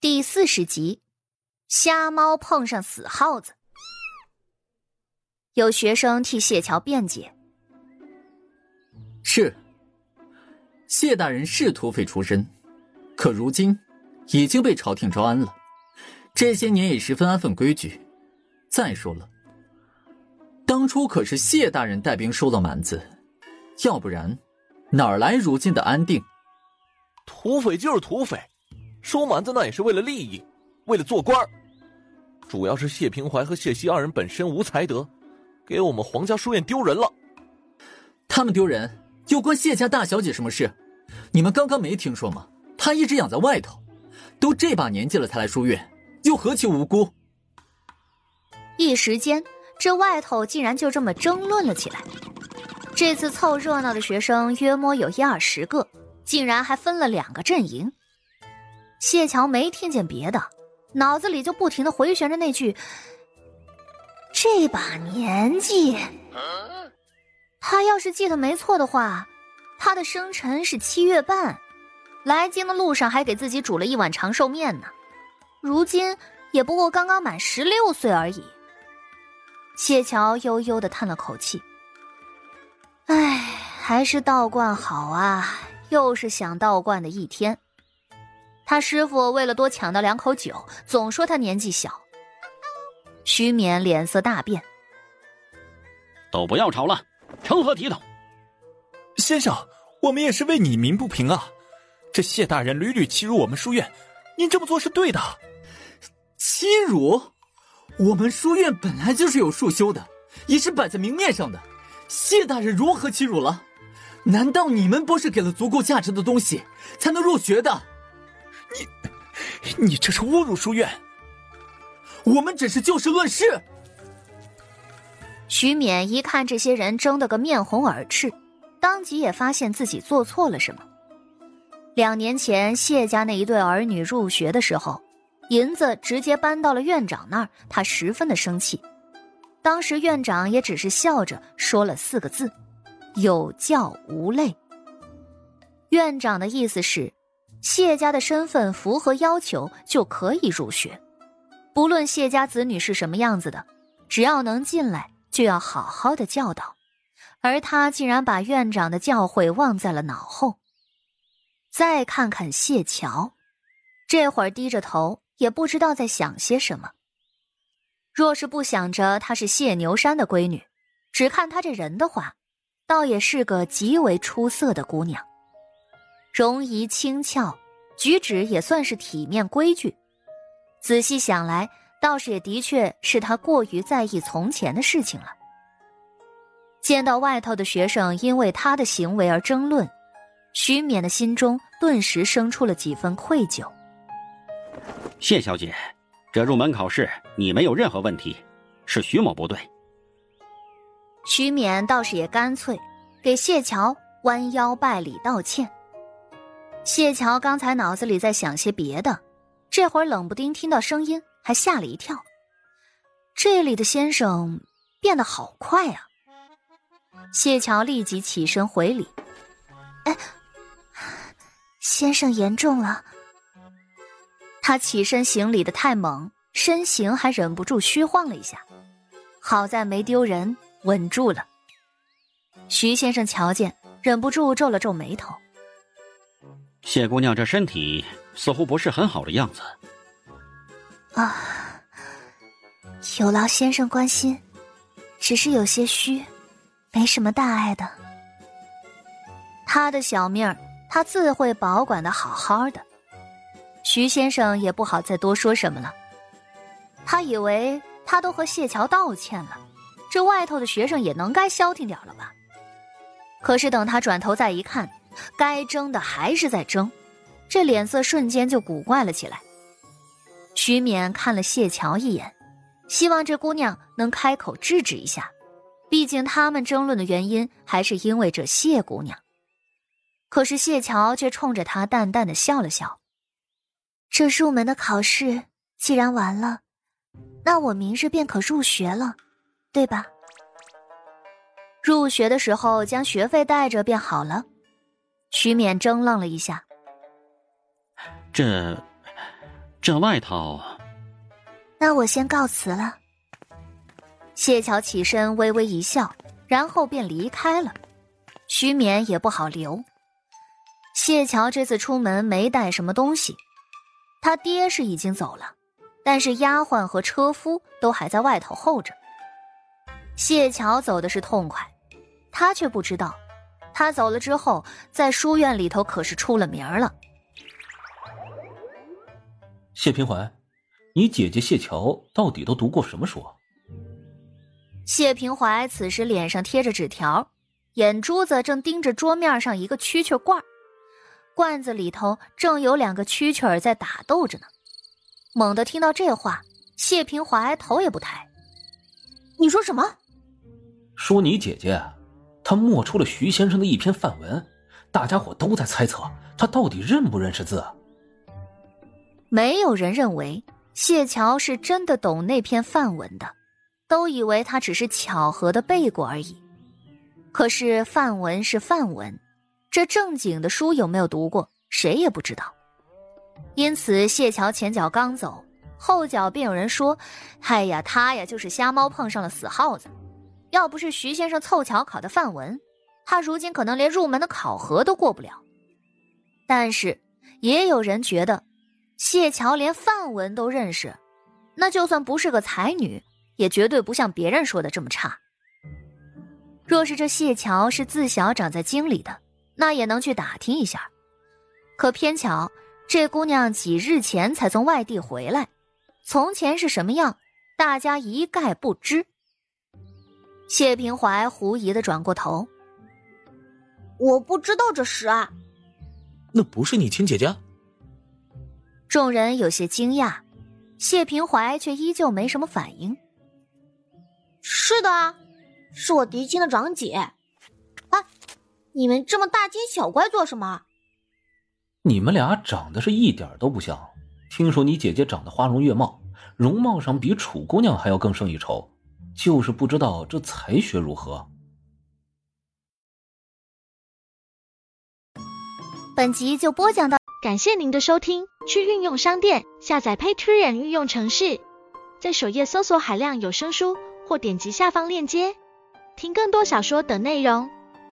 第四十集，瞎猫碰上死耗子。有学生替谢桥辩解：“是，谢大人是土匪出身，可如今已经被朝廷招安了，这些年也十分安分规矩。再说了，当初可是谢大人带兵收了蛮子，要不然哪儿来如今的安定？土匪就是土匪。”收蛮子那也是为了利益，为了做官主要是谢平怀和谢希二人本身无才德，给我们皇家书院丢人了。他们丢人又关谢家大小姐什么事？你们刚刚没听说吗？她一直养在外头，都这把年纪了才来书院，又何其无辜？一时间，这外头竟然就这么争论了起来。这次凑热闹的学生约摸有一二十个，竟然还分了两个阵营。谢桥没听见别的，脑子里就不停的回旋着那句：“这把年纪。”他要是记得没错的话，他的生辰是七月半，来京的路上还给自己煮了一碗长寿面呢。如今也不过刚刚满十六岁而已。谢桥悠悠的叹了口气：“唉，还是道观好啊，又是想道观的一天。”他师傅为了多抢到两口酒，总说他年纪小。徐勉脸色大变，都不要吵了，成何体统？先生，我们也是为你鸣不平啊！这谢大人屡屡欺辱我们书院，您这么做是对的。欺辱？我们书院本来就是有束修的，也是摆在明面上的。谢大人如何欺辱了？难道你们不是给了足够价值的东西才能入学的？你，这是侮辱书院！我们只是就事论事。徐勉一看这些人争得个面红耳赤，当即也发现自己做错了什么。两年前谢家那一对儿女入学的时候，银子直接搬到了院长那儿，他十分的生气。当时院长也只是笑着说了四个字：“有教无类。”院长的意思是。谢家的身份符合要求就可以入学，不论谢家子女是什么样子的，只要能进来，就要好好的教导。而他竟然把院长的教诲忘在了脑后。再看看谢桥，这会儿低着头，也不知道在想些什么。若是不想着她是谢牛山的闺女，只看她这人的话，倒也是个极为出色的姑娘。容仪轻俏，举止也算是体面规矩。仔细想来，倒是也的确是他过于在意从前的事情了。见到外头的学生因为他的行为而争论，徐勉的心中顿时生出了几分愧疚。谢小姐，这入门考试你没有任何问题，是徐某不对。徐勉倒是也干脆，给谢桥弯腰拜礼道歉。谢桥刚才脑子里在想些别的，这会儿冷不丁听到声音，还吓了一跳。这里的先生变得好快啊！谢桥立即起身回礼：“哎，先生言重了。”他起身行礼的太猛，身形还忍不住虚晃了一下，好在没丢人，稳住了。徐先生瞧见，忍不住皱了皱眉头。谢姑娘这身体似乎不是很好的样子。啊，有劳先生关心，只是有些虚，没什么大碍的。他的小命儿，他自会保管的好好的。徐先生也不好再多说什么了。他以为他都和谢桥道歉了，这外头的学生也能该消停点了吧？可是等他转头再一看。该争的还是在争，这脸色瞬间就古怪了起来。徐勉看了谢桥一眼，希望这姑娘能开口制止一下，毕竟他们争论的原因还是因为这谢姑娘。可是谢桥却冲着他淡淡的笑了笑：“这入门的考试既然完了，那我明日便可入学了，对吧？入学的时候将学费带着便好了。”徐勉怔愣了一下，这这外头……那我先告辞了。谢桥起身，微微一笑，然后便离开了。徐勉也不好留。谢桥这次出门没带什么东西，他爹是已经走了，但是丫鬟和车夫都还在外头候着。谢桥走的是痛快，他却不知道，他走了之后，在书院里头可是出了名了。谢平怀，你姐姐谢桥到底都读过什么书？谢平怀此时脸上贴着纸条，眼珠子正盯着桌面上一个蛐蛐罐罐子里头正有两个蛐蛐在打斗着呢。猛地听到这话，谢平怀头也不抬：“你说什么？”说你姐姐，他默出了徐先生的一篇范文，大家伙都在猜测他到底认不认识字。没有人认为谢桥是真的懂那篇范文的，都以为他只是巧合的背过而已。可是范文是范文，这正经的书有没有读过，谁也不知道。因此，谢桥前脚刚走，后脚便有人说：“哎呀，他呀就是瞎猫碰上了死耗子。”要不是徐先生凑巧考的范文，他如今可能连入门的考核都过不了。但是也有人觉得，谢桥连范文都认识，那就算不是个才女，也绝对不像别人说的这么差。若是这谢桥是自小长在京里的，那也能去打听一下。可偏巧这姑娘几日前才从外地回来，从前是什么样，大家一概不知。谢平怀狐疑的转过头，我不知道这事啊。那不是你亲姐姐？众人有些惊讶，谢平怀却依旧没什么反应。是的，是我嫡亲的长姐。啊，你们这么大惊小怪做什么？你们俩长得是一点都不像。听说你姐姐长得花容月貌，容貌上比楚姑娘还要更胜一筹。就是不知道这才学如何。本集就播讲到，感谢您的收听。去运用商店下载 Patreon 运用城市，在首页搜索海量有声书，或点击下方链接听更多小说等内容。